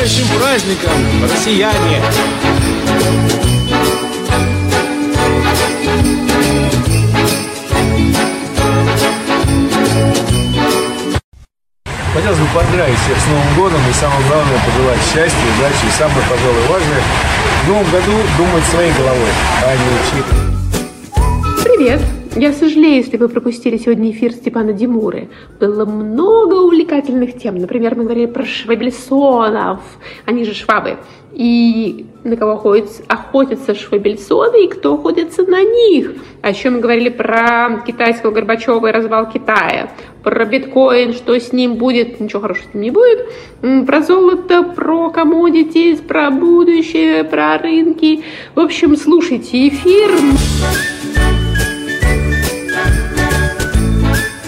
наступающим праздником, россияне! Хотелось бы поздравить всех с Новым годом и самое главное пожелать счастья, удачи и самое, пожалуй, важное в Новом году думать своей головой, а не чьей Привет! Я сожалею, если вы пропустили сегодня эфир Степана Димуры. Было много увлекательных тем. Например, мы говорили про швабельсонов, они же швабы. И на кого охотятся, охотятся швабельсоны и кто охотится на них. А еще мы говорили про китайского Горбачева и развал Китая, про биткоин, что с ним будет, ничего хорошего с ним не будет, про золото, про commodities, про будущее, про рынки. В общем, слушайте эфир.